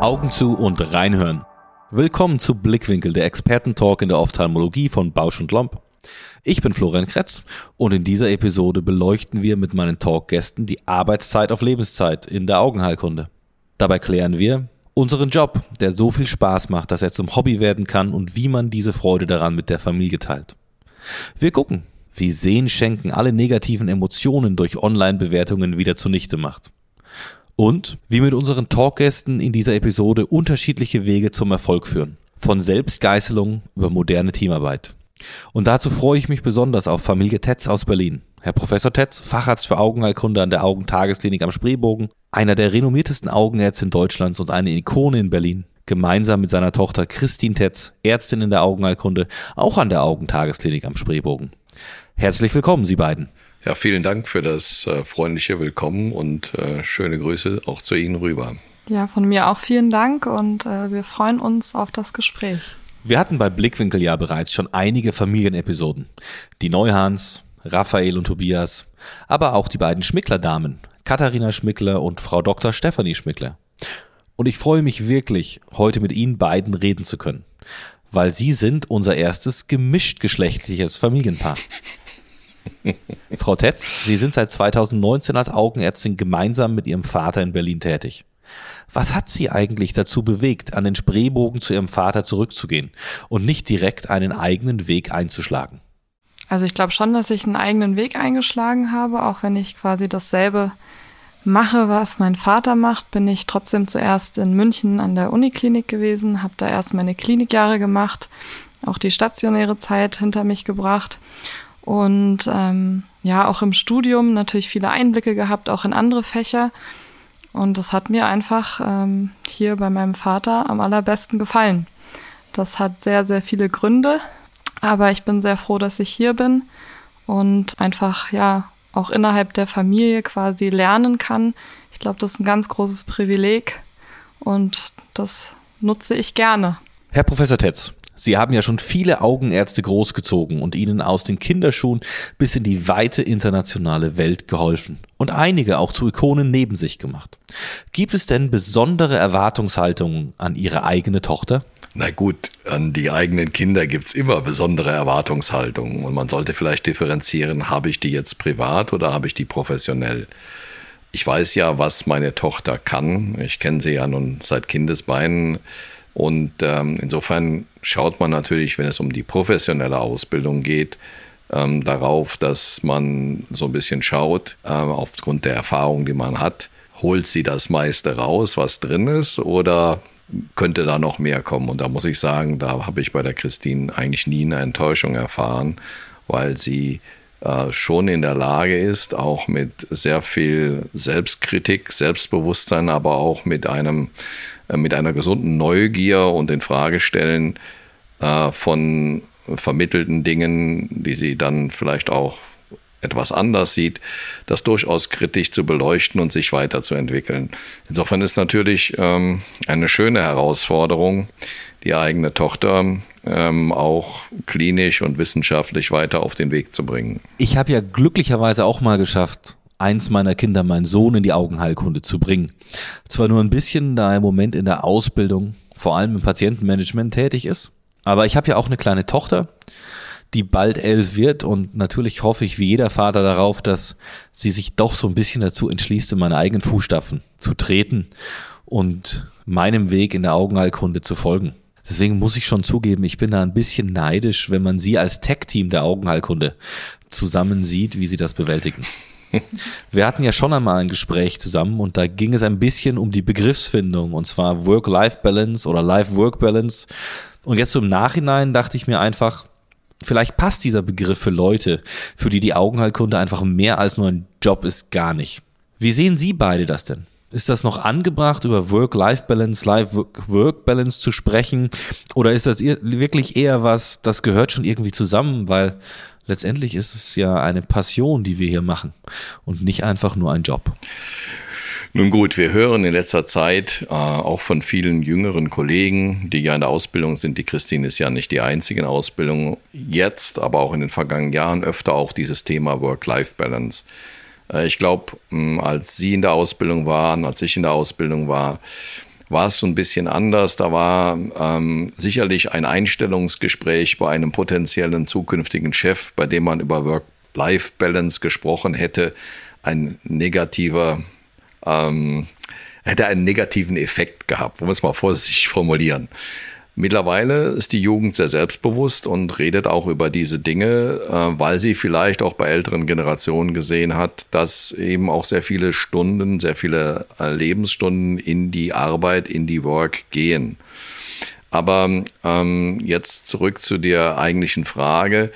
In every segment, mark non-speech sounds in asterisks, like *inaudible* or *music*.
Augen zu und reinhören. Willkommen zu Blickwinkel, der Expertentalk in der Ophthalmologie von Bausch und Lomb. Ich bin Florian Kretz und in dieser Episode beleuchten wir mit meinen Talkgästen die Arbeitszeit auf Lebenszeit in der Augenheilkunde. Dabei klären wir unseren Job, der so viel Spaß macht, dass er zum Hobby werden kann und wie man diese Freude daran mit der Familie teilt. Wir gucken, wie Sehen schenken alle negativen Emotionen durch Online-Bewertungen wieder zunichte macht. Und wie mit unseren Talkgästen in dieser Episode unterschiedliche Wege zum Erfolg führen. Von Selbstgeißelung über moderne Teamarbeit. Und dazu freue ich mich besonders auf Familie Tetz aus Berlin. Herr Professor Tetz, Facharzt für Augenheilkunde an der Augentagesklinik am Spreebogen, einer der renommiertesten Augenärzte in Deutschlands und eine Ikone in Berlin. Gemeinsam mit seiner Tochter Christine Tetz, Ärztin in der Augenheilkunde, auch an der Augentagesklinik am Spreebogen. Herzlich willkommen, Sie beiden. Ja, vielen Dank für das äh, freundliche Willkommen und äh, schöne Grüße auch zu Ihnen rüber. Ja, von mir auch vielen Dank und äh, wir freuen uns auf das Gespräch. Wir hatten bei Blickwinkel ja bereits schon einige Familienepisoden. Die Neuhans, Raphael und Tobias, aber auch die beiden Schmickler-Damen, Katharina Schmickler und Frau Dr. Stefanie Schmickler. Und ich freue mich wirklich, heute mit Ihnen beiden reden zu können, weil Sie sind unser erstes gemischtgeschlechtliches Familienpaar. *laughs* Frau Tetz, Sie sind seit 2019 als Augenärztin gemeinsam mit Ihrem Vater in Berlin tätig. Was hat Sie eigentlich dazu bewegt, an den Spreebogen zu Ihrem Vater zurückzugehen und nicht direkt einen eigenen Weg einzuschlagen? Also ich glaube schon, dass ich einen eigenen Weg eingeschlagen habe, auch wenn ich quasi dasselbe mache, was mein Vater macht, bin ich trotzdem zuerst in München an der Uniklinik gewesen, habe da erst meine Klinikjahre gemacht, auch die stationäre Zeit hinter mich gebracht und ähm, ja, auch im Studium natürlich viele Einblicke gehabt, auch in andere Fächer. Und das hat mir einfach ähm, hier bei meinem Vater am allerbesten gefallen. Das hat sehr, sehr viele Gründe, aber ich bin sehr froh, dass ich hier bin und einfach, ja, auch innerhalb der Familie quasi lernen kann. Ich glaube, das ist ein ganz großes Privileg und das nutze ich gerne. Herr Professor Tetz, Sie haben ja schon viele Augenärzte großgezogen und ihnen aus den Kinderschuhen bis in die weite internationale Welt geholfen und einige auch zu Ikonen neben sich gemacht. Gibt es denn besondere Erwartungshaltungen an Ihre eigene Tochter? Na gut, an die eigenen Kinder gibt's immer besondere Erwartungshaltungen und man sollte vielleicht differenzieren, habe ich die jetzt privat oder habe ich die professionell? Ich weiß ja, was meine Tochter kann. Ich kenne sie ja nun seit Kindesbeinen und ähm, insofern schaut man natürlich, wenn es um die professionelle Ausbildung geht, ähm, darauf, dass man so ein bisschen schaut, äh, aufgrund der Erfahrung, die man hat, holt sie das meiste raus, was drin ist, oder könnte da noch mehr kommen? Und da muss ich sagen, da habe ich bei der Christine eigentlich nie eine Enttäuschung erfahren, weil sie äh, schon in der Lage ist, auch mit sehr viel Selbstkritik, Selbstbewusstsein, aber auch mit einem mit einer gesunden Neugier und in Fragestellen äh, von vermittelten Dingen, die sie dann vielleicht auch etwas anders sieht, das durchaus kritisch zu beleuchten und sich weiterzuentwickeln. Insofern ist natürlich ähm, eine schöne Herausforderung, die eigene Tochter ähm, auch klinisch und wissenschaftlich weiter auf den Weg zu bringen. Ich habe ja glücklicherweise auch mal geschafft, eins meiner Kinder, meinen Sohn, in die Augenheilkunde zu bringen. Zwar nur ein bisschen, da er im Moment in der Ausbildung, vor allem im Patientenmanagement tätig ist, aber ich habe ja auch eine kleine Tochter, die bald elf wird und natürlich hoffe ich wie jeder Vater darauf, dass sie sich doch so ein bisschen dazu entschließt, in meine eigenen Fußstapfen zu treten und meinem Weg in der Augenheilkunde zu folgen. Deswegen muss ich schon zugeben, ich bin da ein bisschen neidisch, wenn man sie als Tech-Team der Augenheilkunde zusammen sieht, wie sie das bewältigen. *laughs* Wir hatten ja schon einmal ein Gespräch zusammen und da ging es ein bisschen um die Begriffsfindung und zwar Work-Life-Balance oder Life-Work-Balance. Und jetzt so im Nachhinein dachte ich mir einfach, vielleicht passt dieser Begriff für Leute, für die die Augenheilkunde einfach mehr als nur ein Job ist, gar nicht. Wie sehen Sie beide das denn? Ist das noch angebracht, über Work-Life-Balance, Life-Work-Balance zu sprechen? Oder ist das wirklich eher was, das gehört schon irgendwie zusammen, weil letztendlich ist es ja eine Passion, die wir hier machen und nicht einfach nur ein Job. Nun gut, wir hören in letzter Zeit äh, auch von vielen jüngeren Kollegen, die ja in der Ausbildung sind. Die Christine ist ja nicht die einzige in Ausbildung jetzt, aber auch in den vergangenen Jahren öfter auch dieses Thema Work-Life-Balance. Äh, ich glaube, als Sie in der Ausbildung waren, als ich in der Ausbildung war, war es so ein bisschen anders. Da war ähm, sicherlich ein Einstellungsgespräch bei einem potenziellen zukünftigen Chef, bei dem man über Work-Life-Balance gesprochen hätte, ein negativer, ähm, hätte einen negativen Effekt gehabt, wollen wir es mal vorsichtig formulieren. Mittlerweile ist die Jugend sehr selbstbewusst und redet auch über diese Dinge, äh, weil sie vielleicht auch bei älteren Generationen gesehen hat, dass eben auch sehr viele Stunden, sehr viele äh, Lebensstunden in die Arbeit, in die Work gehen. Aber ähm, jetzt zurück zu der eigentlichen Frage.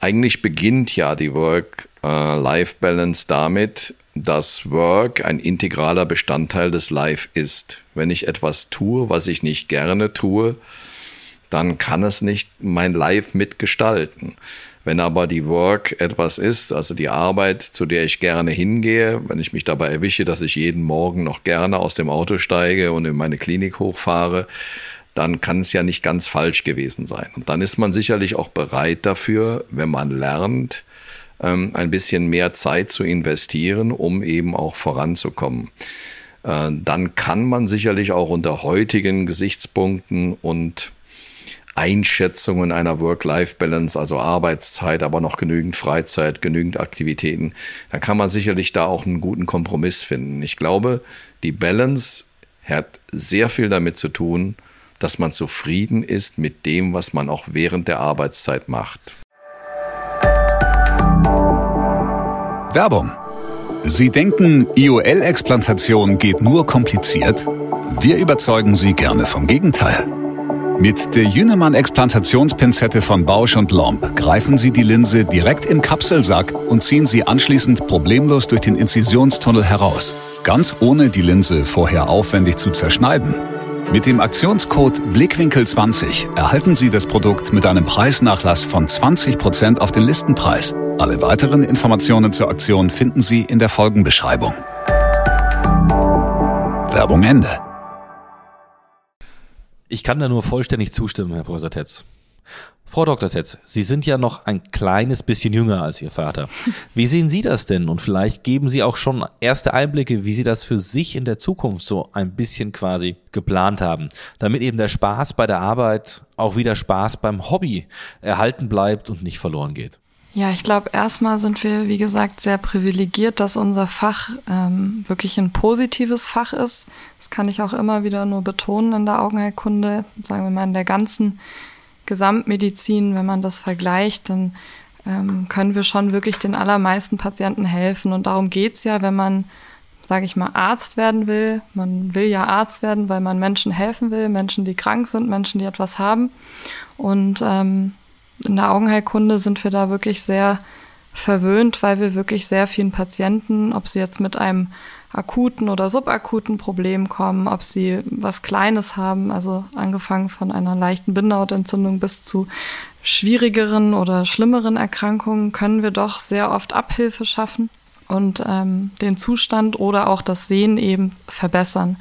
Eigentlich beginnt ja die Work-Life-Balance äh, damit, dass Work ein integraler Bestandteil des Life ist. Wenn ich etwas tue, was ich nicht gerne tue, dann kann es nicht mein Life mitgestalten. Wenn aber die Work etwas ist, also die Arbeit, zu der ich gerne hingehe, wenn ich mich dabei erwische, dass ich jeden Morgen noch gerne aus dem Auto steige und in meine Klinik hochfahre, dann kann es ja nicht ganz falsch gewesen sein. Und dann ist man sicherlich auch bereit dafür, wenn man lernt, ähm, ein bisschen mehr Zeit zu investieren, um eben auch voranzukommen. Äh, dann kann man sicherlich auch unter heutigen Gesichtspunkten und Einschätzungen einer Work-Life-Balance, also Arbeitszeit, aber noch genügend Freizeit, genügend Aktivitäten, dann kann man sicherlich da auch einen guten Kompromiss finden. Ich glaube, die Balance hat sehr viel damit zu tun, dass man zufrieden ist mit dem, was man auch während der Arbeitszeit macht. Werbung. Sie denken, IOL-Explantation geht nur kompliziert? Wir überzeugen Sie gerne vom Gegenteil. Mit der Jünemann-Explantationspinzette von Bausch und Lomb greifen Sie die Linse direkt im Kapselsack und ziehen sie anschließend problemlos durch den Inzisionstunnel heraus, ganz ohne die Linse vorher aufwendig zu zerschneiden. Mit dem Aktionscode Blickwinkel20 erhalten Sie das Produkt mit einem Preisnachlass von 20% auf den Listenpreis. Alle weiteren Informationen zur Aktion finden Sie in der Folgenbeschreibung. Werbung Ende. Ich kann da nur vollständig zustimmen, Herr Professor Tetz. Frau Dr. Tetz, Sie sind ja noch ein kleines bisschen jünger als Ihr Vater. *laughs* Wie sehen Sie das denn? Und vielleicht geben Sie auch schon erste Einblicke, wie Sie das für sich in der Zukunft so ein bisschen quasi geplant haben, damit eben der Spaß bei der Arbeit auch wieder Spaß beim Hobby erhalten bleibt und nicht verloren geht. Ja, ich glaube, erstmal sind wir, wie gesagt, sehr privilegiert, dass unser Fach ähm, wirklich ein positives Fach ist. Das kann ich auch immer wieder nur betonen in der Augenheilkunde, sagen wir mal in der ganzen Gesamtmedizin, wenn man das vergleicht, dann ähm, können wir schon wirklich den allermeisten Patienten helfen. Und darum geht's ja, wenn man, sage ich mal, Arzt werden will. Man will ja Arzt werden, weil man Menschen helfen will, Menschen, die krank sind, Menschen, die etwas haben. Und ähm, in der Augenheilkunde sind wir da wirklich sehr verwöhnt, weil wir wirklich sehr vielen Patienten, ob sie jetzt mit einem akuten oder subakuten Problem kommen, ob sie was Kleines haben, also angefangen von einer leichten Bindehautentzündung bis zu schwierigeren oder schlimmeren Erkrankungen, können wir doch sehr oft Abhilfe schaffen und ähm, den Zustand oder auch das Sehen eben verbessern.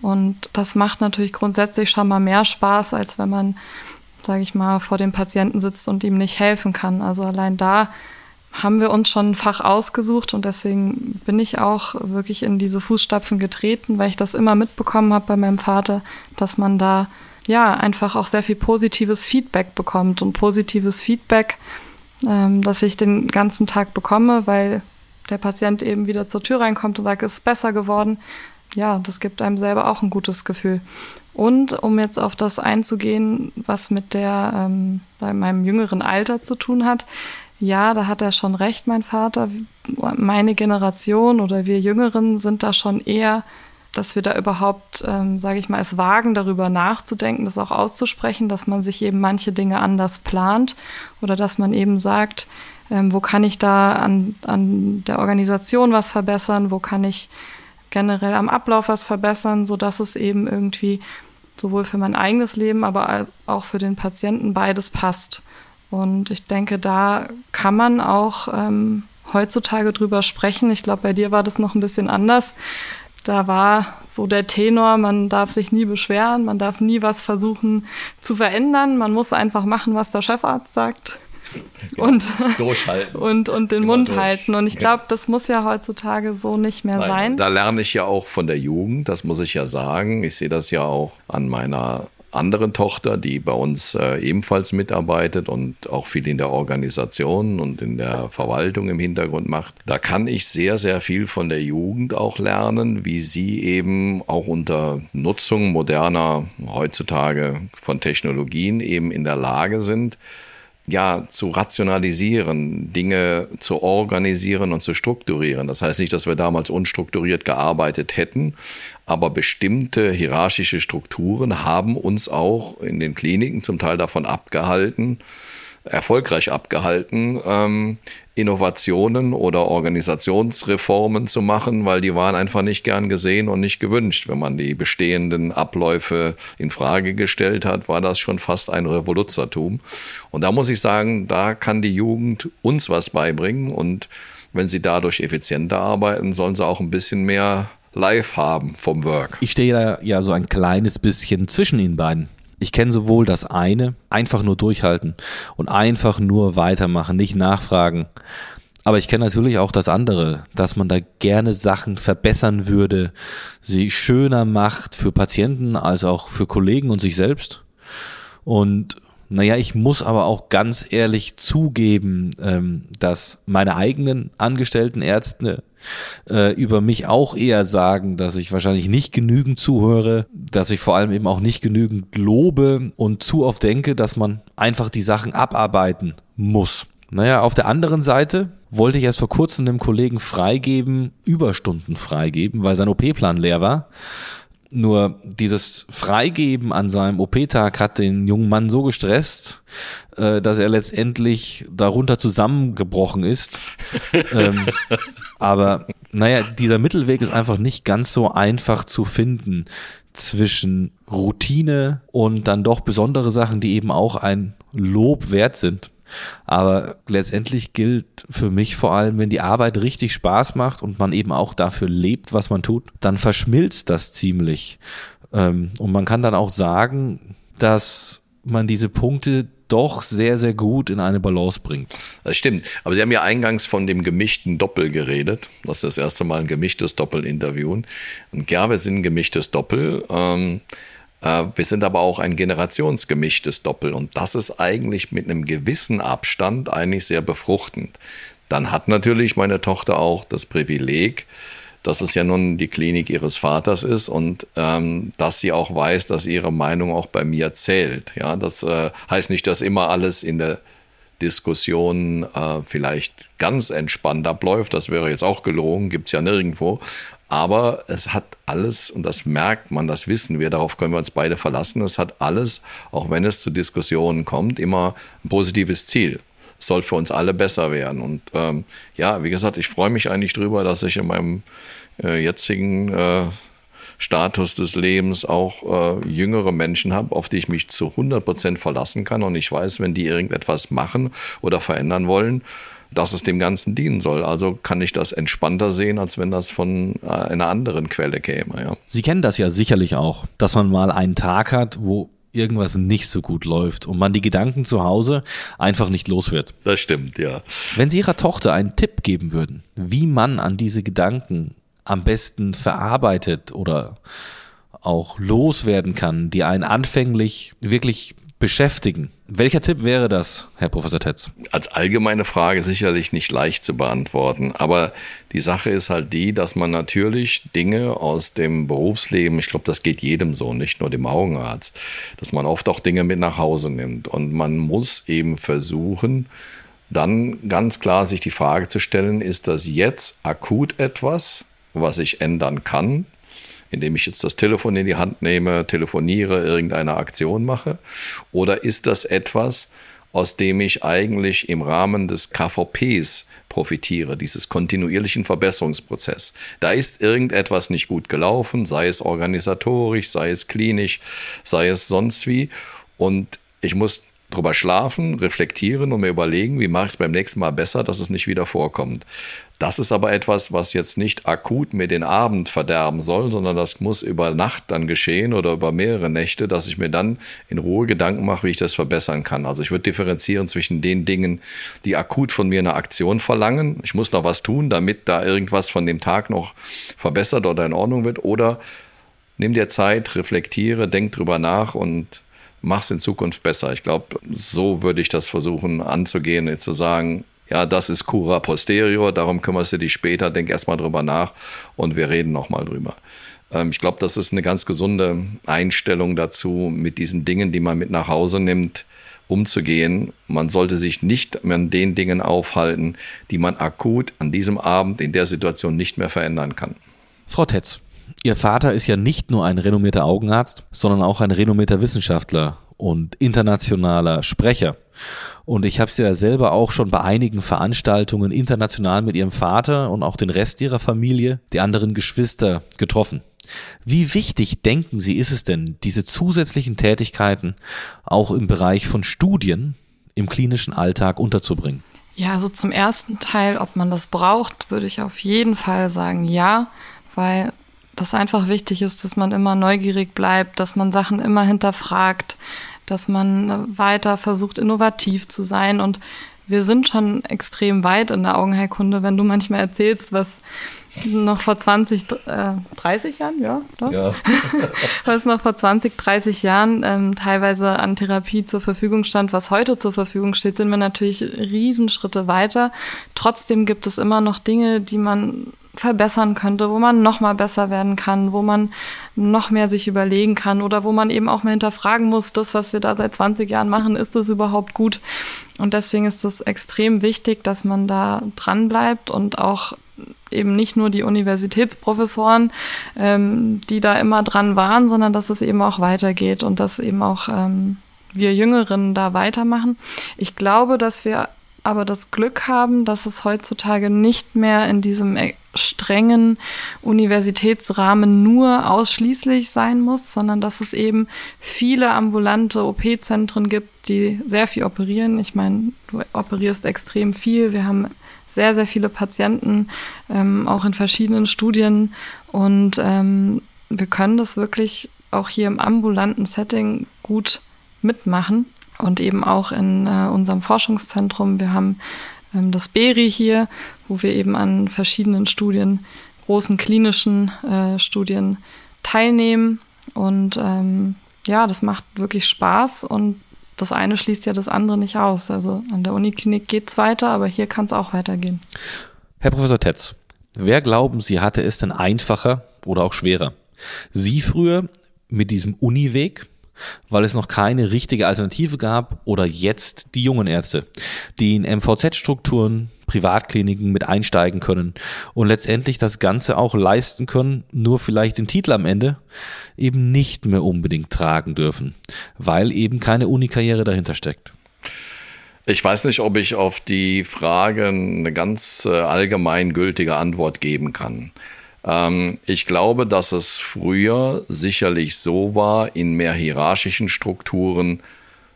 Und das macht natürlich grundsätzlich schon mal mehr Spaß, als wenn man, sage ich mal, vor dem Patienten sitzt und ihm nicht helfen kann. Also allein da haben wir uns schon ein Fach ausgesucht und deswegen bin ich auch wirklich in diese Fußstapfen getreten, weil ich das immer mitbekommen habe bei meinem Vater, dass man da ja einfach auch sehr viel positives Feedback bekommt und positives Feedback, ähm, das ich den ganzen Tag bekomme, weil der Patient eben wieder zur Tür reinkommt und sagt, es ist besser geworden. Ja, das gibt einem selber auch ein gutes Gefühl. Und um jetzt auf das einzugehen, was mit der ähm, meinem jüngeren Alter zu tun hat, ja, da hat er schon recht, mein Vater. Meine Generation oder wir Jüngeren sind da schon eher, dass wir da überhaupt, ähm, sage ich mal, es wagen, darüber nachzudenken, das auch auszusprechen, dass man sich eben manche Dinge anders plant oder dass man eben sagt, ähm, wo kann ich da an, an der Organisation was verbessern, wo kann ich generell am Ablauf was verbessern, so dass es eben irgendwie sowohl für mein eigenes Leben, aber auch für den Patienten beides passt. Und ich denke, da kann man auch ähm, heutzutage drüber sprechen. Ich glaube, bei dir war das noch ein bisschen anders. da war so der Tenor, man darf sich nie beschweren, man darf nie was versuchen zu verändern, man muss einfach machen, was der Chefarzt sagt. Ja, und, durchhalten. Und, und den Immer Mund durch. halten. Und ich glaube, das muss ja heutzutage so nicht mehr Nein, sein. Da lerne ich ja auch von der Jugend, das muss ich ja sagen. Ich sehe das ja auch an meiner anderen Tochter, die bei uns äh, ebenfalls mitarbeitet und auch viel in der Organisation und in der Verwaltung im Hintergrund macht. Da kann ich sehr, sehr viel von der Jugend auch lernen, wie sie eben auch unter Nutzung moderner heutzutage von Technologien eben in der Lage sind, ja, zu rationalisieren, Dinge zu organisieren und zu strukturieren. Das heißt nicht, dass wir damals unstrukturiert gearbeitet hätten, aber bestimmte hierarchische Strukturen haben uns auch in den Kliniken zum Teil davon abgehalten, erfolgreich abgehalten, ähm, Innovationen oder Organisationsreformen zu machen, weil die waren einfach nicht gern gesehen und nicht gewünscht. Wenn man die bestehenden Abläufe in Frage gestellt hat, war das schon fast ein Revoluzertum. Und da muss ich sagen, da kann die Jugend uns was beibringen und wenn sie dadurch effizienter arbeiten, sollen sie auch ein bisschen mehr live haben vom Work. Ich stehe da ja so ein kleines bisschen zwischen Ihnen beiden. Ich kenne sowohl das eine, einfach nur durchhalten und einfach nur weitermachen, nicht nachfragen. Aber ich kenne natürlich auch das andere, dass man da gerne Sachen verbessern würde, sie schöner macht für Patienten als auch für Kollegen und sich selbst. Und naja, ich muss aber auch ganz ehrlich zugeben, ähm, dass meine eigenen angestellten Ärzte äh, über mich auch eher sagen, dass ich wahrscheinlich nicht genügend zuhöre, dass ich vor allem eben auch nicht genügend lobe und zu oft denke, dass man einfach die Sachen abarbeiten muss. Naja, auf der anderen Seite wollte ich erst vor kurzem dem Kollegen freigeben, Überstunden freigeben, weil sein OP-Plan leer war. Nur dieses Freigeben an seinem OP-Tag hat den jungen Mann so gestresst, äh, dass er letztendlich darunter zusammengebrochen ist. *laughs* ähm, aber naja, dieser Mittelweg ist einfach nicht ganz so einfach zu finden zwischen Routine und dann doch besondere Sachen, die eben auch ein Lob wert sind. Aber letztendlich gilt für mich vor allem, wenn die Arbeit richtig Spaß macht und man eben auch dafür lebt, was man tut, dann verschmilzt das ziemlich. Ähm, und man kann dann auch sagen, dass man diese Punkte doch sehr, sehr gut in eine Balance bringt. Das stimmt. Aber Sie haben ja eingangs von dem gemischten Doppel geredet. Das ist das erste Mal ein gemischtes Doppel-Interview. Und ja, wir sind ein gemischtes Doppel. Ähm, äh, wir sind aber auch ein generationsgemischtes Doppel und das ist eigentlich mit einem gewissen Abstand eigentlich sehr befruchtend. Dann hat natürlich meine Tochter auch das Privileg, dass es ja nun die Klinik ihres Vaters ist und ähm, dass sie auch weiß, dass ihre Meinung auch bei mir zählt. Ja, das äh, heißt nicht, dass immer alles in der Diskussion äh, vielleicht ganz entspannt abläuft. Das wäre jetzt auch gelogen, gibt's ja nirgendwo. Aber es hat alles, und das merkt man, das wissen wir, darauf können wir uns beide verlassen, es hat alles, auch wenn es zu Diskussionen kommt, immer ein positives Ziel. Es soll für uns alle besser werden. Und ähm, ja, wie gesagt, ich freue mich eigentlich drüber, dass ich in meinem äh, jetzigen äh, Status des Lebens auch äh, jüngere Menschen habe, auf die ich mich zu 100 Prozent verlassen kann. Und ich weiß, wenn die irgendetwas machen oder verändern wollen, dass es dem Ganzen dienen soll. Also kann ich das entspannter sehen, als wenn das von äh, einer anderen Quelle käme. Ja. Sie kennen das ja sicherlich auch, dass man mal einen Tag hat, wo irgendwas nicht so gut läuft und man die Gedanken zu Hause einfach nicht los wird. Das stimmt, ja. Wenn Sie Ihrer Tochter einen Tipp geben würden, wie man an diese Gedanken am besten verarbeitet oder auch loswerden kann, die einen anfänglich wirklich beschäftigen. Welcher Tipp wäre das, Herr Professor Tetz? Als allgemeine Frage sicherlich nicht leicht zu beantworten, aber die Sache ist halt die, dass man natürlich Dinge aus dem Berufsleben, ich glaube, das geht jedem so, nicht nur dem Augenarzt, dass man oft auch Dinge mit nach Hause nimmt und man muss eben versuchen, dann ganz klar sich die Frage zu stellen, ist das jetzt akut etwas, was ich ändern kann? Indem ich jetzt das Telefon in die Hand nehme, telefoniere, irgendeine Aktion mache? Oder ist das etwas, aus dem ich eigentlich im Rahmen des KVPs profitiere, dieses kontinuierlichen Verbesserungsprozess. Da ist irgendetwas nicht gut gelaufen, sei es organisatorisch, sei es klinisch, sei es sonst wie. Und ich muss drüber schlafen, reflektieren und mir überlegen, wie mache ich es beim nächsten Mal besser, dass es nicht wieder vorkommt. Das ist aber etwas, was jetzt nicht akut mir den Abend verderben soll, sondern das muss über Nacht dann geschehen oder über mehrere Nächte, dass ich mir dann in Ruhe Gedanken mache, wie ich das verbessern kann. Also ich würde differenzieren zwischen den Dingen, die akut von mir eine Aktion verlangen. Ich muss noch was tun, damit da irgendwas von dem Tag noch verbessert oder in Ordnung wird. Oder nimm dir Zeit, reflektiere, denk drüber nach und mach's in Zukunft besser. Ich glaube, so würde ich das versuchen anzugehen, zu sagen, ja, das ist cura posterior, darum kümmerst du dich später, denk erstmal drüber nach und wir reden nochmal drüber. Ähm, ich glaube, das ist eine ganz gesunde Einstellung dazu, mit diesen Dingen, die man mit nach Hause nimmt, umzugehen. Man sollte sich nicht an den Dingen aufhalten, die man akut an diesem Abend in der Situation nicht mehr verändern kann. Frau Tetz, Ihr Vater ist ja nicht nur ein renommierter Augenarzt, sondern auch ein renommierter Wissenschaftler und internationaler Sprecher. Und ich habe sie ja selber auch schon bei einigen Veranstaltungen international mit ihrem Vater und auch den Rest ihrer Familie, die anderen Geschwister, getroffen. Wie wichtig denken Sie, ist es denn, diese zusätzlichen Tätigkeiten auch im Bereich von Studien im klinischen Alltag unterzubringen? Ja, also zum ersten Teil, ob man das braucht, würde ich auf jeden Fall sagen ja, weil das einfach wichtig ist, dass man immer neugierig bleibt, dass man Sachen immer hinterfragt, dass man weiter versucht, innovativ zu sein. Und wir sind schon extrem weit in der Augenheilkunde, wenn du manchmal erzählst, was noch vor 20, äh, 30 Jahren, ja, doch? Ja. *laughs* was noch vor 20, 30 Jahren ähm, teilweise an Therapie zur Verfügung stand, was heute zur Verfügung steht, sind wir natürlich Riesenschritte weiter. Trotzdem gibt es immer noch Dinge, die man verbessern könnte, wo man noch mal besser werden kann, wo man noch mehr sich überlegen kann oder wo man eben auch mal hinterfragen muss, das, was wir da seit 20 Jahren machen, ist das überhaupt gut? Und deswegen ist es extrem wichtig, dass man da dran bleibt und auch eben nicht nur die Universitätsprofessoren, ähm, die da immer dran waren, sondern dass es eben auch weitergeht und dass eben auch ähm, wir Jüngeren da weitermachen. Ich glaube, dass wir aber das Glück haben, dass es heutzutage nicht mehr in diesem strengen Universitätsrahmen nur ausschließlich sein muss, sondern dass es eben viele ambulante OP-Zentren gibt, die sehr viel operieren. Ich meine, du operierst extrem viel. Wir haben sehr, sehr viele Patienten, ähm, auch in verschiedenen Studien. Und ähm, wir können das wirklich auch hier im ambulanten Setting gut mitmachen und eben auch in äh, unserem Forschungszentrum. Wir haben das BERI hier, wo wir eben an verschiedenen Studien, großen klinischen äh, Studien teilnehmen. Und ähm, ja, das macht wirklich Spaß und das eine schließt ja das andere nicht aus. Also an der Uniklinik geht's weiter, aber hier kann es auch weitergehen. Herr Professor Tetz, wer glauben Sie hatte es denn einfacher oder auch schwerer? Sie früher mit diesem Uniweg, weil es noch keine richtige Alternative gab oder jetzt die jungen Ärzte, die in MVZ-Strukturen, Privatkliniken mit einsteigen können und letztendlich das Ganze auch leisten können, nur vielleicht den Titel am Ende eben nicht mehr unbedingt tragen dürfen, weil eben keine Unikarriere dahinter steckt. Ich weiß nicht, ob ich auf die Frage eine ganz äh, allgemeingültige Antwort geben kann. Ähm, ich glaube, dass es früher sicherlich so war, in mehr hierarchischen Strukturen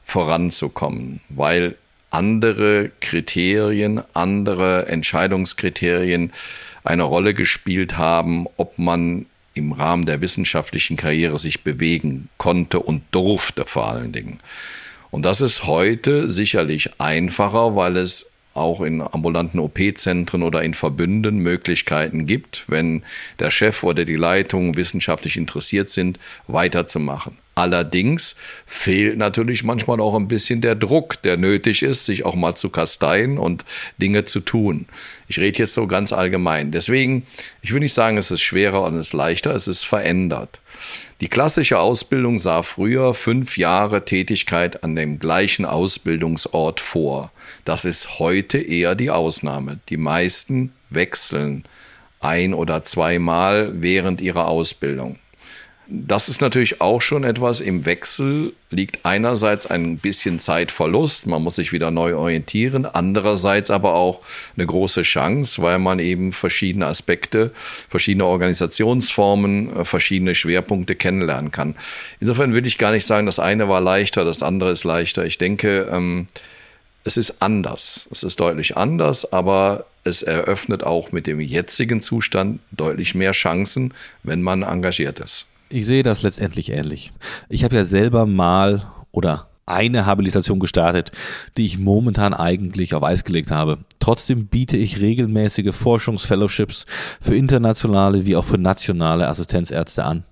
voranzukommen, weil andere Kriterien, andere Entscheidungskriterien eine Rolle gespielt haben, ob man im Rahmen der wissenschaftlichen Karriere sich bewegen konnte und durfte vor allen Dingen. Und das ist heute sicherlich einfacher, weil es auch in ambulanten OP-Zentren oder in Verbünden Möglichkeiten gibt, wenn der Chef oder die Leitung wissenschaftlich interessiert sind, weiterzumachen. Allerdings fehlt natürlich manchmal auch ein bisschen der Druck, der nötig ist, sich auch mal zu kasteien und Dinge zu tun. Ich rede jetzt so ganz allgemein. Deswegen, ich will nicht sagen, es ist schwerer und es ist leichter, es ist verändert. Die klassische Ausbildung sah früher fünf Jahre Tätigkeit an dem gleichen Ausbildungsort vor. Das ist heute eher die Ausnahme. Die meisten wechseln ein oder zweimal während ihrer Ausbildung. Das ist natürlich auch schon etwas im Wechsel, liegt einerseits ein bisschen Zeitverlust, man muss sich wieder neu orientieren, andererseits aber auch eine große Chance, weil man eben verschiedene Aspekte, verschiedene Organisationsformen, äh, verschiedene Schwerpunkte kennenlernen kann. Insofern würde ich gar nicht sagen, das eine war leichter, das andere ist leichter. Ich denke, ähm, es ist anders. Es ist deutlich anders, aber es eröffnet auch mit dem jetzigen Zustand deutlich mehr Chancen, wenn man engagiert ist. Ich sehe das letztendlich ähnlich. Ich habe ja selber mal oder eine Habilitation gestartet, die ich momentan eigentlich auf Eis gelegt habe. Trotzdem biete ich regelmäßige Forschungsfellowships für internationale wie auch für nationale Assistenzärzte an.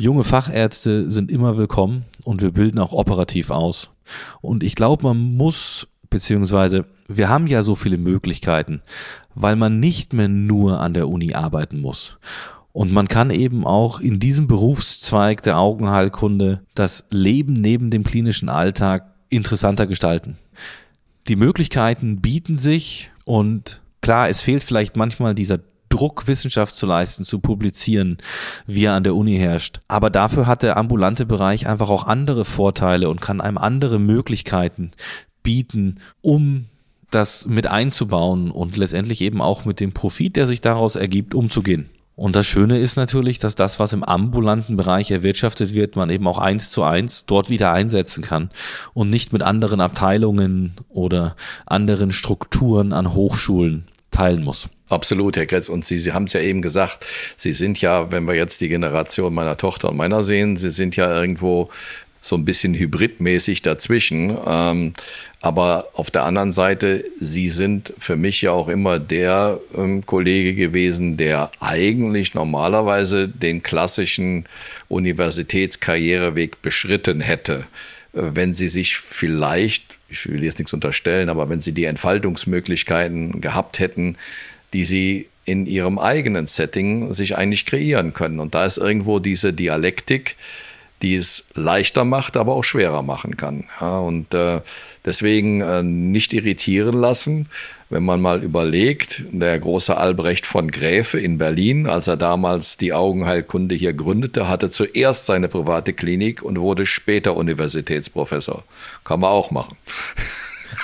Junge Fachärzte sind immer willkommen und wir bilden auch operativ aus. Und ich glaube, man muss, beziehungsweise wir haben ja so viele Möglichkeiten, weil man nicht mehr nur an der Uni arbeiten muss. Und man kann eben auch in diesem Berufszweig der Augenheilkunde das Leben neben dem klinischen Alltag interessanter gestalten. Die Möglichkeiten bieten sich und klar, es fehlt vielleicht manchmal dieser Druck, Wissenschaft zu leisten, zu publizieren, wie er an der Uni herrscht. Aber dafür hat der ambulante Bereich einfach auch andere Vorteile und kann einem andere Möglichkeiten bieten, um das mit einzubauen und letztendlich eben auch mit dem Profit, der sich daraus ergibt, umzugehen. Und das Schöne ist natürlich, dass das, was im ambulanten Bereich erwirtschaftet wird, man eben auch eins zu eins dort wieder einsetzen kann und nicht mit anderen Abteilungen oder anderen Strukturen an Hochschulen teilen muss. Absolut, Herr Kretz. Und Sie, Sie haben es ja eben gesagt, Sie sind ja, wenn wir jetzt die Generation meiner Tochter und meiner sehen, Sie sind ja irgendwo so ein bisschen hybridmäßig dazwischen. Ähm, aber auf der anderen Seite, Sie sind für mich ja auch immer der ähm, Kollege gewesen, der eigentlich normalerweise den klassischen Universitätskarriereweg beschritten hätte, äh, wenn Sie sich vielleicht, ich will jetzt nichts unterstellen, aber wenn Sie die Entfaltungsmöglichkeiten gehabt hätten, die Sie in ihrem eigenen Setting sich eigentlich kreieren können. Und da ist irgendwo diese Dialektik, die es leichter macht, aber auch schwerer machen kann. Ja, und äh, deswegen äh, nicht irritieren lassen, wenn man mal überlegt, der große Albrecht von Gräfe in Berlin, als er damals die Augenheilkunde hier gründete, hatte zuerst seine private Klinik und wurde später Universitätsprofessor. Kann man auch machen. *laughs*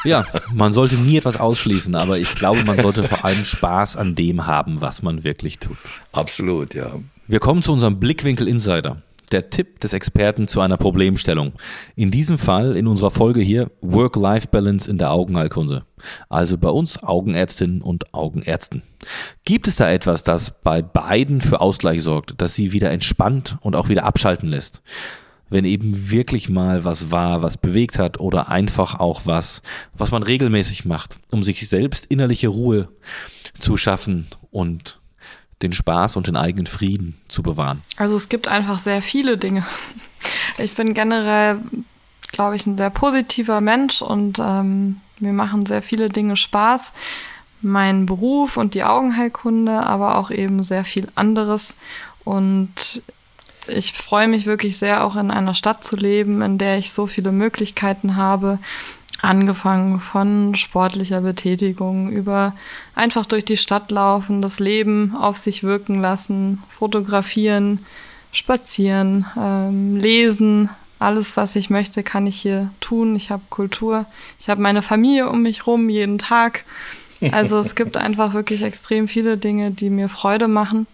Ja, man sollte nie etwas ausschließen, aber ich glaube, man sollte vor allem Spaß an dem haben, was man wirklich tut. Absolut, ja. Wir kommen zu unserem Blickwinkel Insider der Tipp des Experten zu einer Problemstellung. In diesem Fall in unserer Folge hier Work-Life-Balance in der Augenheilkunde. Also bei uns Augenärztinnen und Augenärzten. Gibt es da etwas, das bei beiden für Ausgleich sorgt, das sie wieder entspannt und auch wieder abschalten lässt? wenn eben wirklich mal was war, was bewegt hat oder einfach auch was, was man regelmäßig macht, um sich selbst innerliche Ruhe zu schaffen und den Spaß und den eigenen Frieden zu bewahren? Also es gibt einfach sehr viele Dinge. Ich bin generell, glaube ich, ein sehr positiver Mensch und ähm, mir machen sehr viele Dinge Spaß. Mein Beruf und die Augenheilkunde, aber auch eben sehr viel anderes. Und ich freue mich wirklich sehr, auch in einer Stadt zu leben, in der ich so viele Möglichkeiten habe, Angefangen von sportlicher Betätigung über einfach durch die Stadt laufen, das Leben auf sich wirken lassen, fotografieren, spazieren, ähm, lesen. Alles, was ich möchte, kann ich hier tun. Ich habe Kultur. Ich habe meine Familie um mich rum jeden Tag. Also es gibt *laughs* einfach wirklich extrem viele Dinge, die mir Freude machen.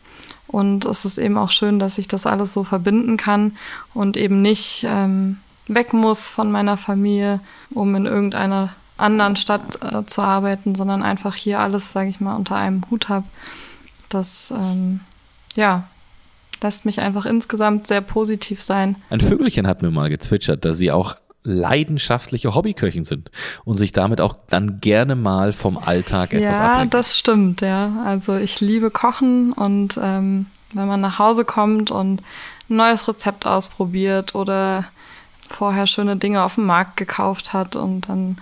Und es ist eben auch schön, dass ich das alles so verbinden kann und eben nicht ähm, weg muss von meiner Familie, um in irgendeiner anderen Stadt äh, zu arbeiten, sondern einfach hier alles, sage ich mal, unter einem Hut habe. Das, ähm, ja, lässt mich einfach insgesamt sehr positiv sein. Ein Vögelchen hat mir mal gezwitschert, dass sie auch leidenschaftliche Hobbyköchin sind und sich damit auch dann gerne mal vom Alltag etwas ja, ablenken. Ja, das stimmt, ja. Also ich liebe Kochen und ähm, wenn man nach Hause kommt und ein neues Rezept ausprobiert oder vorher schöne Dinge auf dem Markt gekauft hat und dann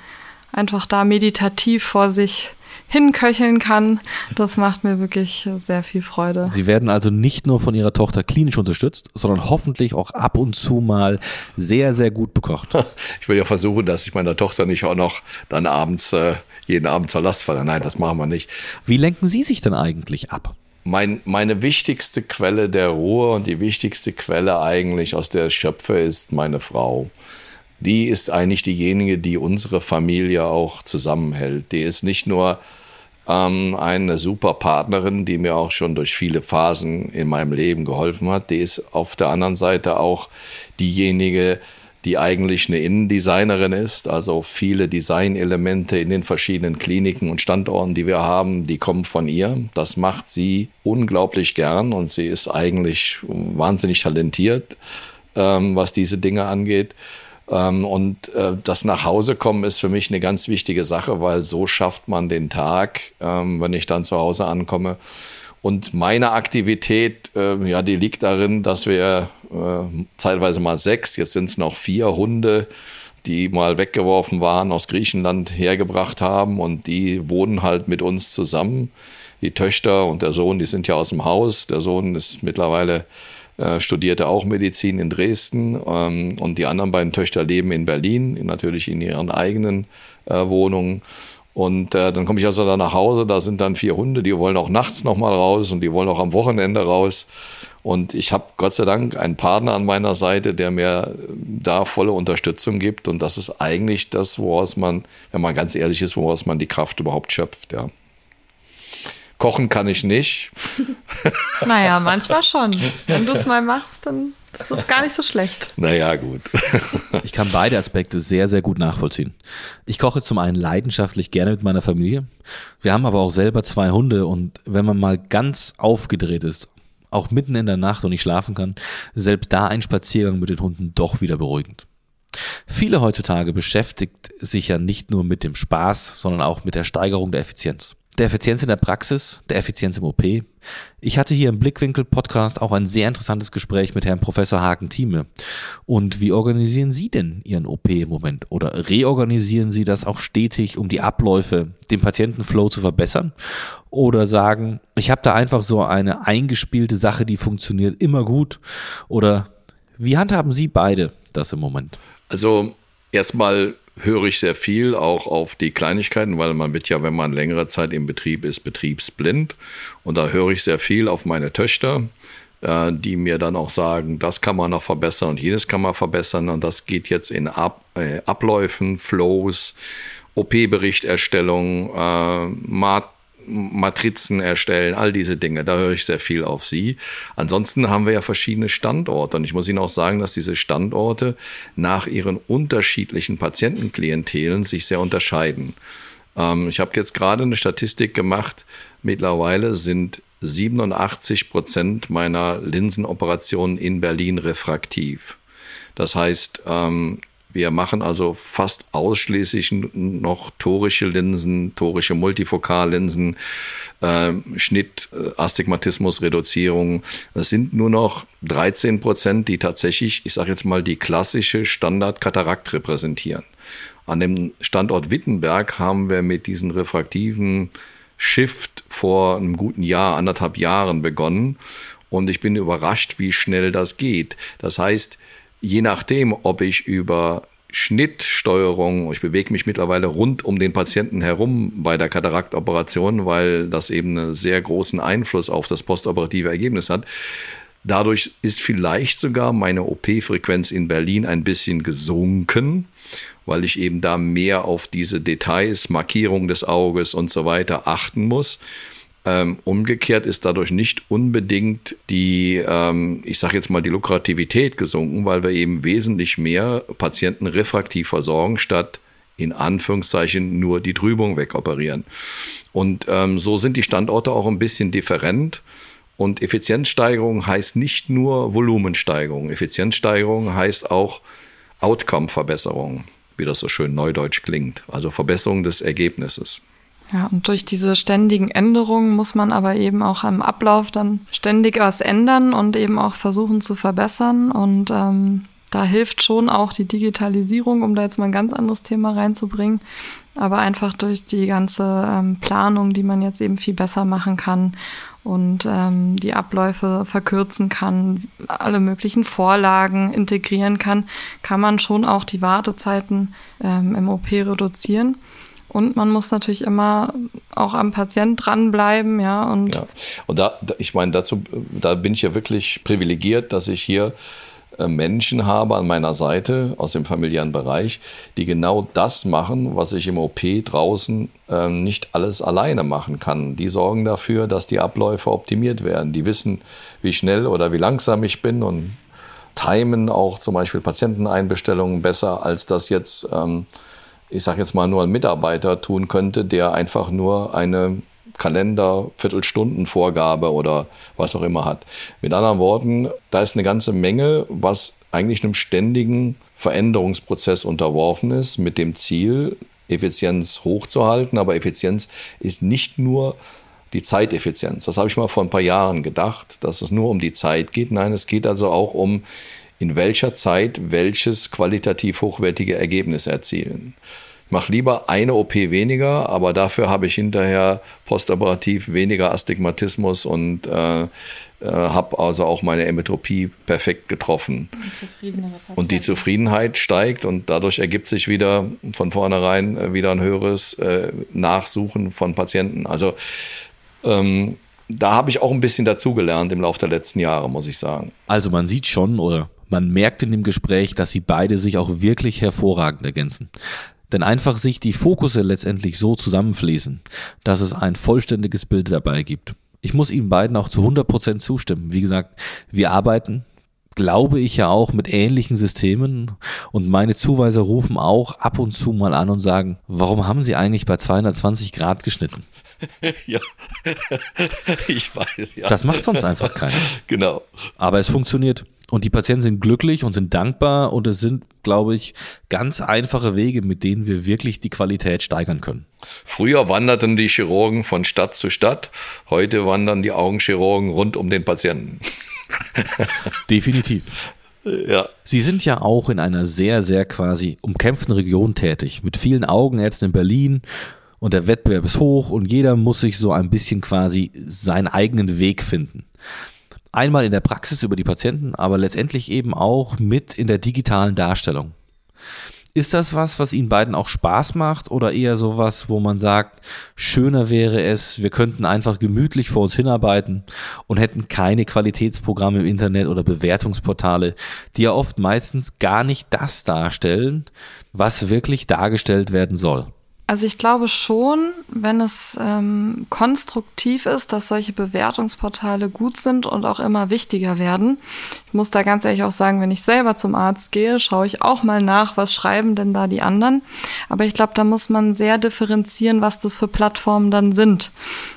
einfach da meditativ vor sich hinköcheln kann. Das macht mir wirklich sehr viel Freude. Sie werden also nicht nur von Ihrer Tochter klinisch unterstützt, sondern hoffentlich auch ab und zu mal sehr, sehr gut bekocht. *laughs* Ich will ja versuchen, dass ich meiner Tochter nicht auch noch dann abends, äh, jeden Abend zur Last falle. Nein, das machen wir nicht. Wie lenken Sie sich denn eigentlich ab? Mein, meine wichtigste Quelle der Ruhe und die wichtigste Quelle eigentlich, aus der schöpfe, ist meine Frau. Die ist eigentlich diejenige, die unsere Familie auch zusammenhält. Die ist nicht nur ähm, eine super Partnerin, die mir auch schon durch viele Phasen in meinem Leben geholfen hat. Die ist auf der anderen Seite auch diejenige, die eigentlich eine Innendesignerin ist. Also viele Designelemente in den verschiedenen Kliniken und Standorten, die wir haben, die kommen von ihr. Das macht sie unglaublich gern und sie ist eigentlich wahnsinnig talentiert, ähm, was diese Dinge angeht. Ähm, und äh, das Nachhausekommen ist für mich eine ganz wichtige Sache, weil so schafft man den Tag, ähm, wenn ich dann zu Hause ankomme. Und meine Aktivität, äh, ja, die liegt darin, dass wir äh, zeitweise mal sechs, jetzt sind es noch vier Hunde, die mal weggeworfen waren, aus Griechenland hergebracht haben und die wohnen halt mit uns zusammen. Die Töchter und der Sohn, die sind ja aus dem Haus. Der Sohn ist mittlerweile äh, studierte auch Medizin in Dresden ähm, und die anderen beiden Töchter leben in Berlin, natürlich in ihren eigenen äh, Wohnungen. Und äh, dann komme ich also da nach Hause, da sind dann vier Hunde, die wollen auch nachts nochmal raus und die wollen auch am Wochenende raus. Und ich habe Gott sei Dank einen Partner an meiner Seite, der mir da volle Unterstützung gibt. Und das ist eigentlich das, woraus man, wenn man ganz ehrlich ist, woraus man die Kraft überhaupt schöpft, ja. Kochen kann ich nicht. *laughs* naja, manchmal schon. Wenn du es mal machst, dann ist das gar nicht so schlecht. Naja, gut. *laughs* ich kann beide Aspekte sehr, sehr gut nachvollziehen. Ich koche zum einen leidenschaftlich gerne mit meiner Familie. Wir haben aber auch selber zwei Hunde und wenn man mal ganz aufgedreht ist, auch mitten in der Nacht und nicht schlafen kann, selbst da ein Spaziergang mit den Hunden doch wieder beruhigend. Viele heutzutage beschäftigt sich ja nicht nur mit dem Spaß, sondern auch mit der Steigerung der Effizienz der Effizienz in der Praxis, der Effizienz im OP. Ich hatte hier im Blickwinkel-Podcast auch ein sehr interessantes Gespräch mit Herrn Professor Hagen-Thieme. Und wie organisieren Sie denn Ihren OP im Moment? Oder reorganisieren Sie das auch stetig, um die Abläufe, den Patientenflow zu verbessern? Oder sagen, ich habe da einfach so eine eingespielte Sache, die funktioniert immer gut? Oder wie handhaben Sie beide das im Moment? Also erstmal höre ich sehr viel auch auf die Kleinigkeiten, weil man wird ja, wenn man längere Zeit im Betrieb ist, betriebsblind. Und da höre ich sehr viel auf meine Töchter, äh, die mir dann auch sagen, das kann man noch verbessern und jenes kann man verbessern. Und das geht jetzt in Ab äh, Abläufen, Flows, OP-Berichterstellung, äh, Matrizen erstellen, all diese Dinge. Da höre ich sehr viel auf Sie. Ansonsten haben wir ja verschiedene Standorte und ich muss Ihnen auch sagen, dass diese Standorte nach ihren unterschiedlichen Patientenklientelen sich sehr unterscheiden. Ähm, ich habe jetzt gerade eine Statistik gemacht. Mittlerweile sind 87 Prozent meiner Linsenoperationen in Berlin refraktiv. Das heißt, ähm, wir machen also fast ausschließlich noch torische Linsen, torische Multifokallinsen, äh, Schnitt, äh, Astigmatismus, Reduzierung. Es sind nur noch 13 Prozent, die tatsächlich, ich sage jetzt mal, die klassische Standard-Katarakt repräsentieren. An dem Standort Wittenberg haben wir mit diesen refraktiven Shift vor einem guten Jahr, anderthalb Jahren begonnen. Und ich bin überrascht, wie schnell das geht. Das heißt, je nachdem, ob ich über Schnittsteuerung, ich bewege mich mittlerweile rund um den Patienten herum bei der Kataraktoperation, weil das eben einen sehr großen Einfluss auf das postoperative Ergebnis hat. Dadurch ist vielleicht sogar meine OP-Frequenz in Berlin ein bisschen gesunken, weil ich eben da mehr auf diese Details, Markierung des Auges und so weiter achten muss. Ähm, umgekehrt ist dadurch nicht unbedingt die, ähm, ich sage jetzt mal, die Lukrativität gesunken, weil wir eben wesentlich mehr Patienten refraktiv versorgen, statt in Anführungszeichen nur die Trübung wegoperieren. Und ähm, so sind die Standorte auch ein bisschen different. Und Effizienzsteigerung heißt nicht nur Volumensteigerung. Effizienzsteigerung heißt auch Outcome-Verbesserung, wie das so schön neudeutsch klingt. Also Verbesserung des Ergebnisses. Ja, und durch diese ständigen Änderungen muss man aber eben auch am Ablauf dann ständig was ändern und eben auch versuchen zu verbessern. Und ähm, da hilft schon auch die Digitalisierung, um da jetzt mal ein ganz anderes Thema reinzubringen. Aber einfach durch die ganze ähm, Planung, die man jetzt eben viel besser machen kann und ähm, die Abläufe verkürzen kann, alle möglichen Vorlagen integrieren kann, kann man schon auch die Wartezeiten ähm, im OP reduzieren. Und man muss natürlich immer auch am Patient dranbleiben, ja. Und, ja. und da, ich meine, dazu, da bin ich ja wirklich privilegiert, dass ich hier äh, Menschen habe an meiner Seite aus dem familiären Bereich, die genau das machen, was ich im OP draußen äh, nicht alles alleine machen kann. Die sorgen dafür, dass die Abläufe optimiert werden. Die wissen, wie schnell oder wie langsam ich bin und timen auch zum Beispiel Patienteneinbestellungen besser, als das jetzt, ähm, ich sage jetzt mal, nur ein Mitarbeiter tun könnte, der einfach nur eine Kalender, Viertelstundenvorgabe oder was auch immer hat. Mit anderen Worten, da ist eine ganze Menge, was eigentlich einem ständigen Veränderungsprozess unterworfen ist, mit dem Ziel, Effizienz hochzuhalten. Aber Effizienz ist nicht nur die Zeiteffizienz. Das habe ich mal vor ein paar Jahren gedacht, dass es nur um die Zeit geht. Nein, es geht also auch um, in welcher Zeit welches qualitativ hochwertige Ergebnis erzielen. Ich mache lieber eine OP weniger, aber dafür habe ich hinterher postoperativ weniger Astigmatismus und äh, äh, habe also auch meine Emetropie perfekt getroffen. Und die Zufriedenheit steigt und dadurch ergibt sich wieder von vornherein äh, wieder ein höheres äh, Nachsuchen von Patienten. Also ähm, da habe ich auch ein bisschen dazugelernt im Laufe der letzten Jahre, muss ich sagen. Also man sieht schon oder man merkt in dem Gespräch, dass sie beide sich auch wirklich hervorragend ergänzen. Denn einfach sich die Fokusse letztendlich so zusammenfließen, dass es ein vollständiges Bild dabei gibt. Ich muss Ihnen beiden auch zu 100% zustimmen. Wie gesagt, wir arbeiten, glaube ich ja auch mit ähnlichen Systemen und meine Zuweiser rufen auch ab und zu mal an und sagen, warum haben Sie eigentlich bei 220 Grad geschnitten? *laughs* ja, *laughs* ich weiß, ja. Das macht sonst einfach keiner. Genau. Aber es funktioniert. Und die Patienten sind glücklich und sind dankbar und es sind, glaube ich, ganz einfache Wege, mit denen wir wirklich die Qualität steigern können. Früher wanderten die Chirurgen von Stadt zu Stadt, heute wandern die Augenchirurgen rund um den Patienten. *laughs* Definitiv. Ja. Sie sind ja auch in einer sehr, sehr quasi umkämpften Region tätig, mit vielen Augenärzten in Berlin und der Wettbewerb ist hoch und jeder muss sich so ein bisschen quasi seinen eigenen Weg finden. Einmal in der Praxis über die Patienten, aber letztendlich eben auch mit in der digitalen Darstellung. Ist das was, was Ihnen beiden auch Spaß macht oder eher sowas, wo man sagt, schöner wäre es, wir könnten einfach gemütlich vor uns hinarbeiten und hätten keine Qualitätsprogramme im Internet oder Bewertungsportale, die ja oft meistens gar nicht das darstellen, was wirklich dargestellt werden soll? Also ich glaube schon, wenn es ähm, konstruktiv ist, dass solche Bewertungsportale gut sind und auch immer wichtiger werden. Ich muss da ganz ehrlich auch sagen, wenn ich selber zum Arzt gehe, schaue ich auch mal nach, was schreiben denn da die anderen. Aber ich glaube, da muss man sehr differenzieren, was das für Plattformen dann sind.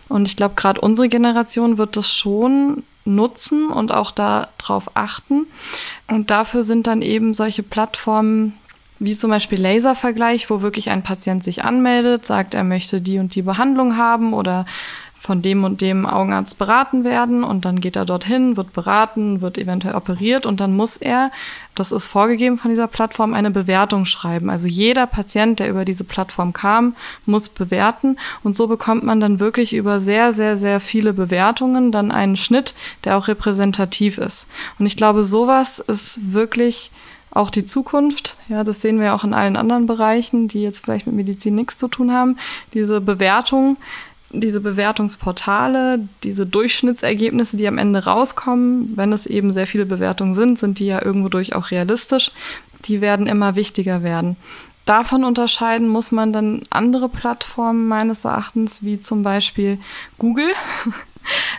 Und ich glaube, gerade unsere Generation wird das schon nutzen und auch darauf achten. Und dafür sind dann eben solche Plattformen wie zum Beispiel Laservergleich, wo wirklich ein Patient sich anmeldet, sagt, er möchte die und die Behandlung haben oder von dem und dem Augenarzt beraten werden und dann geht er dorthin, wird beraten, wird eventuell operiert und dann muss er, das ist vorgegeben von dieser Plattform, eine Bewertung schreiben. Also jeder Patient, der über diese Plattform kam, muss bewerten und so bekommt man dann wirklich über sehr, sehr, sehr viele Bewertungen dann einen Schnitt, der auch repräsentativ ist. Und ich glaube, sowas ist wirklich auch die Zukunft. Ja, das sehen wir auch in allen anderen Bereichen, die jetzt vielleicht mit Medizin nichts zu tun haben. Diese Bewertung, diese Bewertungsportale, diese Durchschnittsergebnisse, die am Ende rauskommen, wenn es eben sehr viele Bewertungen sind, sind die ja irgendwo durch auch realistisch. Die werden immer wichtiger werden. Davon unterscheiden muss man dann andere Plattformen meines Erachtens, wie zum Beispiel Google. *laughs*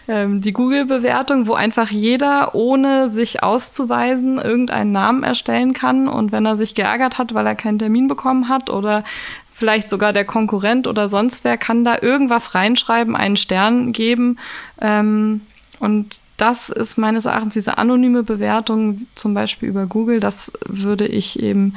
ähm, die Google-Bewertung, wo einfach jeder, ohne sich auszuweisen, irgendeinen Namen erstellen kann. Und wenn er sich geärgert hat, weil er keinen Termin bekommen hat oder vielleicht sogar der Konkurrent oder sonst wer, kann da irgendwas reinschreiben, einen Stern geben. Ähm, und das ist meines Erachtens diese anonyme Bewertung, zum Beispiel über Google, das würde ich eben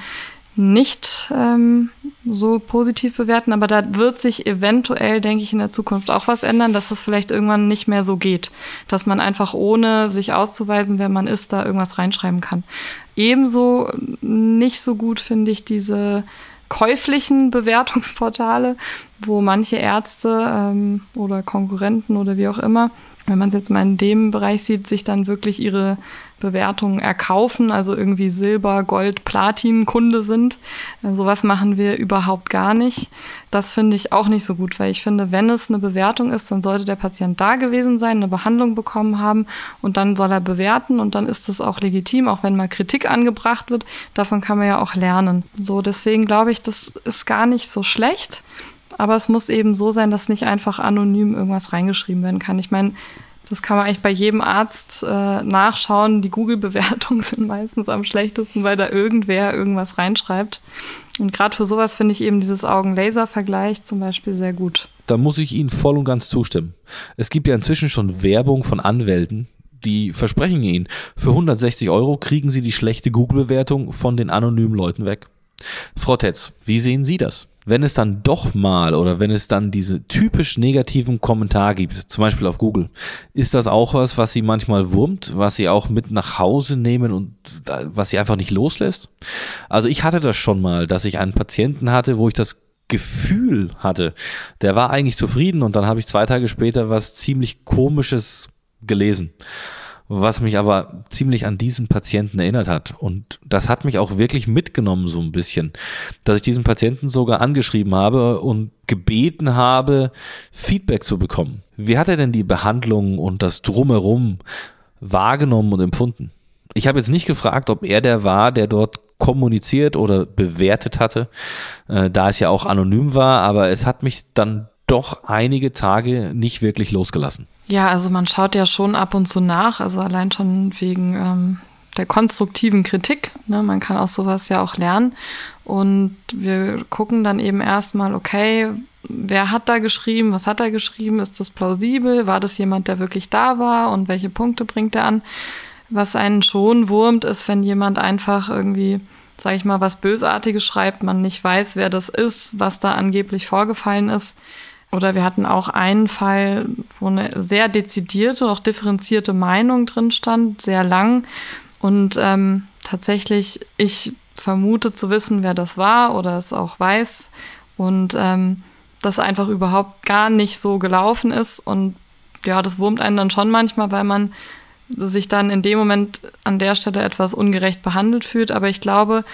nicht ähm, so positiv bewerten, aber da wird sich eventuell, denke ich, in der Zukunft auch was ändern, dass es vielleicht irgendwann nicht mehr so geht, dass man einfach ohne sich auszuweisen, wer man ist, da irgendwas reinschreiben kann. Ebenso nicht so gut finde ich diese käuflichen Bewertungsportale, wo manche Ärzte ähm, oder Konkurrenten oder wie auch immer, wenn man es jetzt mal in dem Bereich sieht, sich dann wirklich ihre Bewertungen erkaufen, also irgendwie Silber, Gold, Platin Kunde sind. Äh, sowas machen wir überhaupt gar nicht. Das finde ich auch nicht so gut, weil ich finde, wenn es eine Bewertung ist, dann sollte der Patient da gewesen sein, eine Behandlung bekommen haben und dann soll er bewerten und dann ist das auch legitim, auch wenn mal Kritik angebracht wird. Davon kann man ja auch lernen. So, deswegen glaube ich, das ist gar nicht so schlecht. Aber es muss eben so sein, dass nicht einfach anonym irgendwas reingeschrieben werden kann. Ich meine, das kann man eigentlich bei jedem Arzt äh, nachschauen. Die Google-Bewertungen *laughs* sind meistens am schlechtesten, weil da irgendwer irgendwas reinschreibt. Und gerade für sowas finde ich eben dieses Augen-Laser-Vergleich zum Beispiel sehr gut. Da muss ich Ihnen voll und ganz zustimmen. Es gibt ja inzwischen schon Werbung von Anwälten, die versprechen Ihnen, für 160 Euro kriegen Sie die schlechte Google-Bewertung von den anonymen Leuten weg. Frau Tetz, wie sehen Sie das? Wenn es dann doch mal oder wenn es dann diese typisch negativen Kommentar gibt, zum Beispiel auf Google, ist das auch was, was sie manchmal wurmt, was sie auch mit nach Hause nehmen und was sie einfach nicht loslässt? Also ich hatte das schon mal, dass ich einen Patienten hatte, wo ich das Gefühl hatte, der war eigentlich zufrieden und dann habe ich zwei Tage später was ziemlich komisches gelesen was mich aber ziemlich an diesen Patienten erinnert hat. Und das hat mich auch wirklich mitgenommen so ein bisschen, dass ich diesen Patienten sogar angeschrieben habe und gebeten habe, Feedback zu bekommen. Wie hat er denn die Behandlung und das drumherum wahrgenommen und empfunden? Ich habe jetzt nicht gefragt, ob er der war, der dort kommuniziert oder bewertet hatte, äh, da es ja auch anonym war, aber es hat mich dann doch einige Tage nicht wirklich losgelassen. Ja, also man schaut ja schon ab und zu nach, also allein schon wegen ähm, der konstruktiven Kritik. Ne? Man kann aus sowas ja auch lernen. Und wir gucken dann eben erstmal, okay, wer hat da geschrieben, was hat er geschrieben, ist das plausibel, war das jemand, der wirklich da war und welche Punkte bringt er an. Was einen schon wurmt, ist, wenn jemand einfach irgendwie, sag ich mal, was Bösartiges schreibt, man nicht weiß, wer das ist, was da angeblich vorgefallen ist oder wir hatten auch einen Fall, wo eine sehr dezidierte, auch differenzierte Meinung drin stand, sehr lang. Und ähm, tatsächlich, ich vermute zu wissen, wer das war oder es auch weiß. Und ähm, das einfach überhaupt gar nicht so gelaufen ist. Und ja, das wurmt einen dann schon manchmal, weil man sich dann in dem Moment an der Stelle etwas ungerecht behandelt fühlt. Aber ich glaube,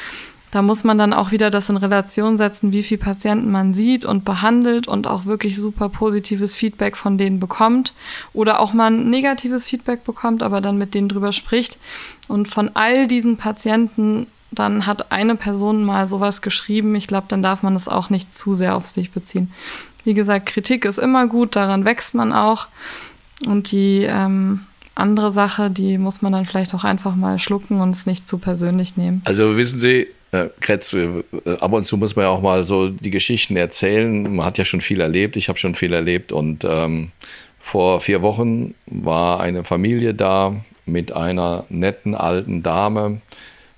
da muss man dann auch wieder das in Relation setzen, wie viele Patienten man sieht und behandelt und auch wirklich super positives Feedback von denen bekommt oder auch mal negatives Feedback bekommt, aber dann mit denen drüber spricht. Und von all diesen Patienten, dann hat eine Person mal sowas geschrieben. Ich glaube, dann darf man es auch nicht zu sehr auf sich beziehen. Wie gesagt, Kritik ist immer gut, daran wächst man auch. Und die ähm, andere Sache, die muss man dann vielleicht auch einfach mal schlucken und es nicht zu persönlich nehmen. Also wissen Sie, äh, Kretz, äh, ab und zu muss man ja auch mal so die Geschichten erzählen. Man hat ja schon viel erlebt, ich habe schon viel erlebt. Und ähm, vor vier Wochen war eine Familie da mit einer netten alten Dame.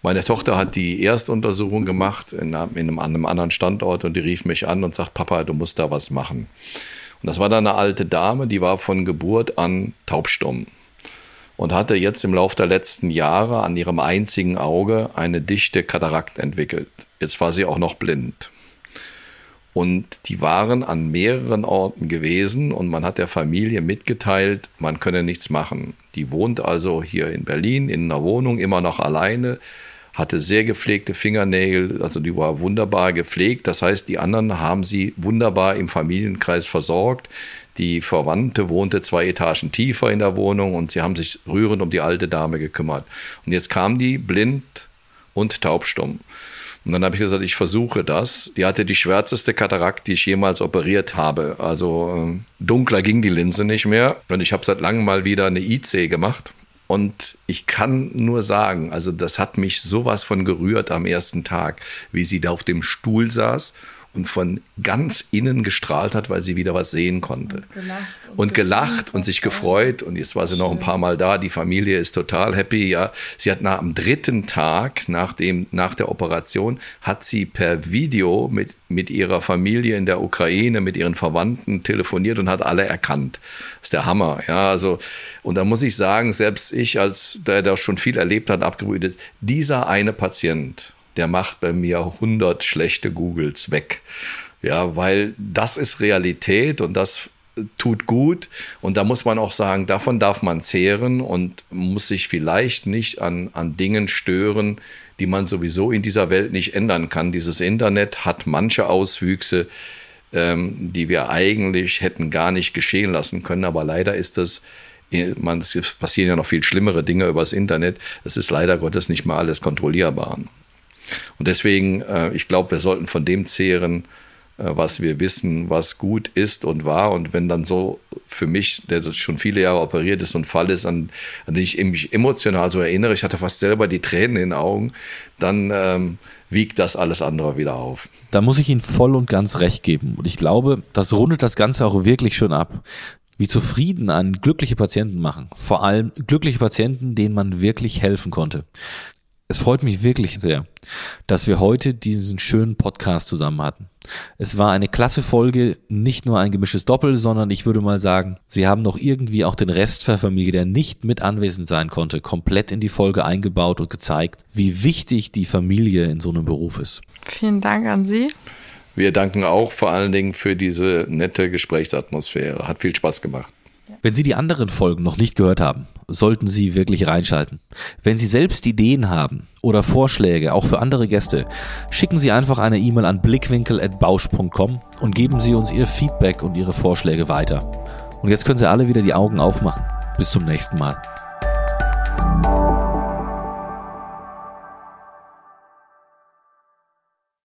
Meine Tochter hat die Erstuntersuchung gemacht in einem, in einem anderen Standort und die rief mich an und sagt, Papa, du musst da was machen. Und das war dann eine alte Dame, die war von Geburt an taubstumm und hatte jetzt im Laufe der letzten Jahre an ihrem einzigen Auge eine dichte Katarakt entwickelt. Jetzt war sie auch noch blind. Und die waren an mehreren Orten gewesen und man hat der Familie mitgeteilt, man könne nichts machen. Die wohnt also hier in Berlin in einer Wohnung immer noch alleine, hatte sehr gepflegte Fingernägel, also die war wunderbar gepflegt. Das heißt, die anderen haben sie wunderbar im Familienkreis versorgt. Die Verwandte wohnte zwei Etagen tiefer in der Wohnung und sie haben sich rührend um die alte Dame gekümmert. Und jetzt kam die blind und taubstumm. Und dann habe ich gesagt, ich versuche das. Die hatte die schwärzeste Katarakt, die ich jemals operiert habe. Also äh, dunkler ging die Linse nicht mehr. Und ich habe seit langem mal wieder eine IC gemacht. Und ich kann nur sagen, also das hat mich sowas von gerührt am ersten Tag, wie sie da auf dem Stuhl saß und von ganz innen gestrahlt hat, weil sie wieder was sehen konnte. Und gelacht und, und, gelacht und sich gefreut. Und jetzt war sie noch ein paar Mal da. Die Familie ist total happy. Ja, sie hat nach am dritten Tag nach dem nach der Operation hat sie per Video mit mit ihrer Familie in der Ukraine, mit ihren Verwandten telefoniert und hat alle erkannt. Das ist der Hammer. Ja, also und da muss ich sagen, selbst ich als der der schon viel erlebt hat, abgebrütet, dieser eine Patient der macht bei mir 100 schlechte Googles weg. Ja, weil das ist Realität und das tut gut und da muss man auch sagen, davon darf man zehren und muss sich vielleicht nicht an, an Dingen stören, die man sowieso in dieser Welt nicht ändern kann. Dieses Internet hat manche Auswüchse, ähm, die wir eigentlich hätten gar nicht geschehen lassen können, aber leider ist das man, es passieren ja noch viel schlimmere Dinge übers Internet. Es ist leider Gottes nicht mal alles kontrollierbar. Und deswegen, äh, ich glaube, wir sollten von dem zehren, äh, was wir wissen, was gut ist und war. Und wenn dann so für mich, der das schon viele Jahre operiert ist, und Fall ist, an, an den ich mich emotional so erinnere, ich hatte fast selber die Tränen in den Augen, dann ähm, wiegt das alles andere wieder auf. Da muss ich Ihnen voll und ganz recht geben. Und ich glaube, das rundet das Ganze auch wirklich schön ab. Wie zufrieden einen glückliche Patienten machen. Vor allem glückliche Patienten, denen man wirklich helfen konnte. Es freut mich wirklich sehr, dass wir heute diesen schönen Podcast zusammen hatten. Es war eine klasse Folge, nicht nur ein gemischtes Doppel, sondern ich würde mal sagen, Sie haben noch irgendwie auch den Rest der Familie, der nicht mit anwesend sein konnte, komplett in die Folge eingebaut und gezeigt, wie wichtig die Familie in so einem Beruf ist. Vielen Dank an Sie. Wir danken auch vor allen Dingen für diese nette Gesprächsatmosphäre. Hat viel Spaß gemacht. Wenn Sie die anderen Folgen noch nicht gehört haben, sollten Sie wirklich reinschalten. Wenn Sie selbst Ideen haben oder Vorschläge, auch für andere Gäste, schicken Sie einfach eine E-Mail an blickwinkel.bausch.com und geben Sie uns Ihr Feedback und Ihre Vorschläge weiter. Und jetzt können Sie alle wieder die Augen aufmachen. Bis zum nächsten Mal.